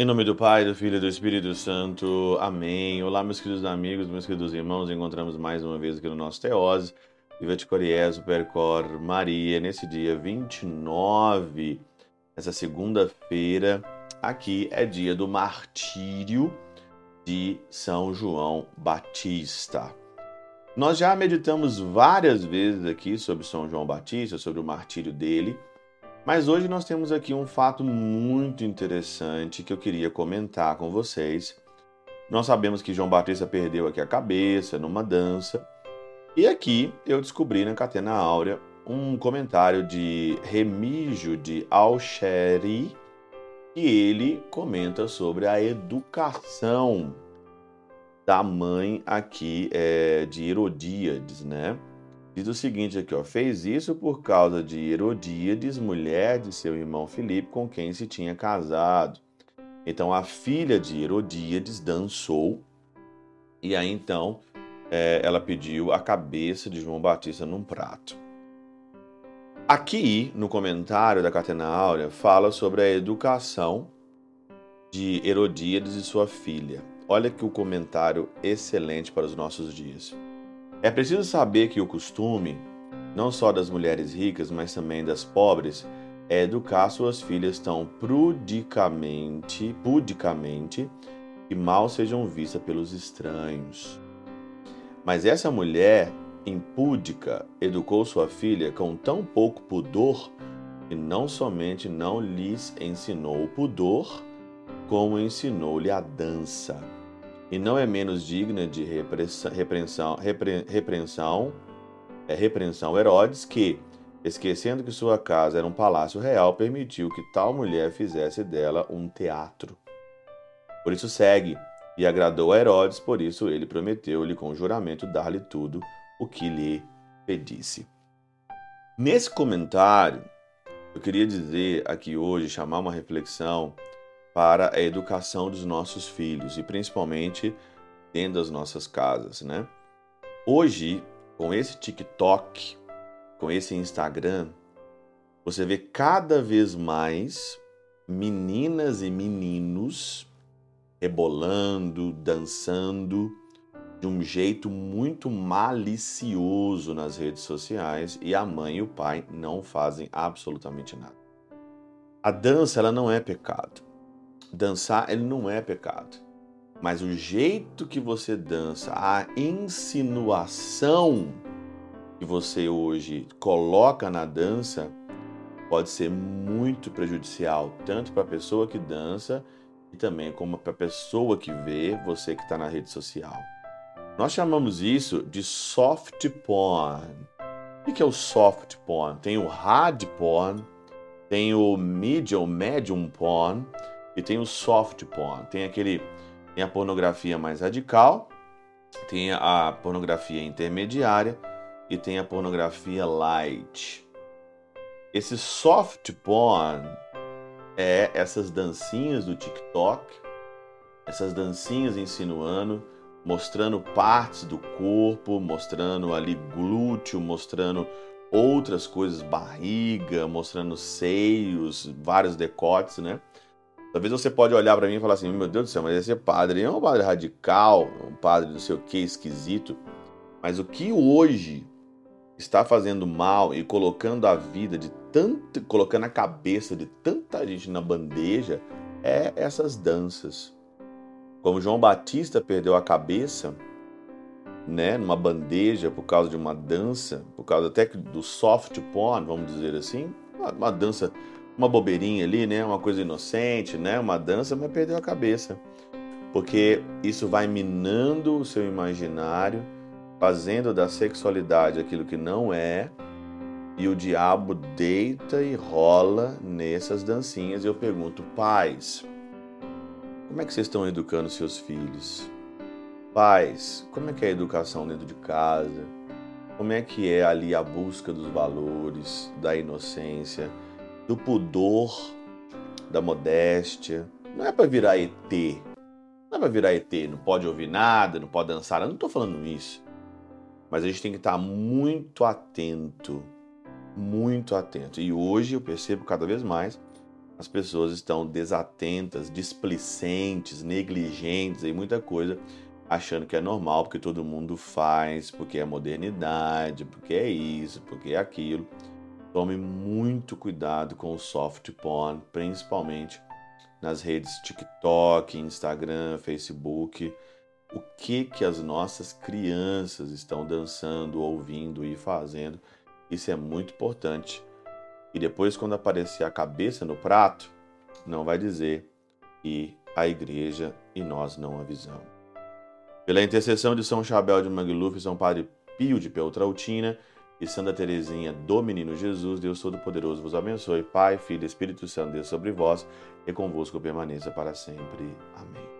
Em nome do Pai, do Filho e do Espírito Santo. Amém. Olá, meus queridos amigos, meus queridos irmãos. Encontramos mais uma vez aqui no nosso Teose. Viva de Coriés, Percor Maria, nesse dia 29, essa segunda-feira, aqui é dia do martírio de São João Batista. Nós já meditamos várias vezes aqui sobre São João Batista, sobre o martírio dele, mas hoje nós temos aqui um fato muito interessante que eu queria comentar com vocês. Nós sabemos que João Batista perdeu aqui a cabeça numa dança, e aqui eu descobri na Catena Áurea um comentário de Remígio de Alcheri, e ele comenta sobre a educação da mãe aqui é, de Herodíades, né? Diz o seguinte aqui, ó, fez isso por causa de Herodíades, mulher de seu irmão Filipe, com quem se tinha casado. Então a filha de Herodíades dançou, e aí então é, ela pediu a cabeça de João Batista num prato. Aqui, no comentário da Catena Áurea, fala sobre a educação de Herodíades e sua filha. Olha que o comentário excelente para os nossos dias. É preciso saber que o costume, não só das mulheres ricas, mas também das pobres, é educar suas filhas tão prudicamente, pudicamente, que mal sejam vistas pelos estranhos. Mas essa mulher impúdica educou sua filha com tão pouco pudor que não somente não lhes ensinou o pudor, como ensinou-lhe a dança. E não é menos digna de repreensão, repre, repreensão, é, repreensão Herodes que, esquecendo que sua casa era um palácio real, permitiu que tal mulher fizesse dela um teatro. Por isso segue, e agradou a Herodes, por isso ele prometeu-lhe com juramento dar-lhe tudo o que lhe pedisse. Nesse comentário, eu queria dizer aqui hoje, chamar uma reflexão para a educação dos nossos filhos e principalmente dentro das nossas casas, né? Hoje, com esse TikTok, com esse Instagram, você vê cada vez mais meninas e meninos rebolando, dançando de um jeito muito malicioso nas redes sociais e a mãe e o pai não fazem absolutamente nada. A dança ela não é pecado. Dançar ele não é pecado. Mas o jeito que você dança, a insinuação que você hoje coloca na dança pode ser muito prejudicial, tanto para a pessoa que dança e também como para a pessoa que vê você que está na rede social. Nós chamamos isso de soft porn. O que é o soft porn? Tem o hard porn, tem o medium, medium porn e tem o soft porn. Tem aquele, tem a pornografia mais radical, tem a pornografia intermediária e tem a pornografia light. Esse soft porn é essas dancinhas do TikTok, essas dancinhas insinuando, mostrando partes do corpo, mostrando ali glúteo, mostrando outras coisas, barriga, mostrando seios, vários decotes, né? Talvez você pode olhar para mim e falar assim, meu Deus do céu, mas esse padre é um padre radical, um padre não sei o que, esquisito. Mas o que hoje está fazendo mal e colocando a vida de tanta, colocando a cabeça de tanta gente na bandeja é essas danças. Como João Batista perdeu a cabeça, né, numa bandeja por causa de uma dança, por causa até do soft porn, vamos dizer assim, uma dança, uma bobeirinha ali, né, uma coisa inocente, né, uma dança, mas perdeu a cabeça. Porque isso vai minando o seu imaginário, fazendo da sexualidade aquilo que não é, e o diabo deita e rola nessas dancinhas. E eu pergunto, pais, como é que vocês estão educando seus filhos? Pais, como é que é a educação dentro de casa? Como é que é ali a busca dos valores, da inocência, do pudor, da modéstia? Não é para virar ET. Não é para virar ET, não pode ouvir nada, não pode dançar. Eu não estou falando isso. Mas a gente tem que estar muito atento, muito atento. E hoje eu percebo cada vez mais as pessoas estão desatentas, displicentes, negligentes em muita coisa, achando que é normal porque todo mundo faz, porque é modernidade, porque é isso, porque é aquilo. Tome muito cuidado com o soft porn, principalmente nas redes TikTok, Instagram, Facebook. O que que as nossas crianças estão dançando, ouvindo e fazendo? Isso é muito importante e depois, quando aparecer a cabeça no prato, não vai dizer e a igreja e nós não avisamos. Pela intercessão de São Chabel de Mangluf, São Padre Pio de Peltrautina e Santa Teresinha do Menino Jesus, Deus Todo-Poderoso vos abençoe. Pai, Filho e Espírito Santo, Deus sobre vós e convosco permaneça para sempre. Amém.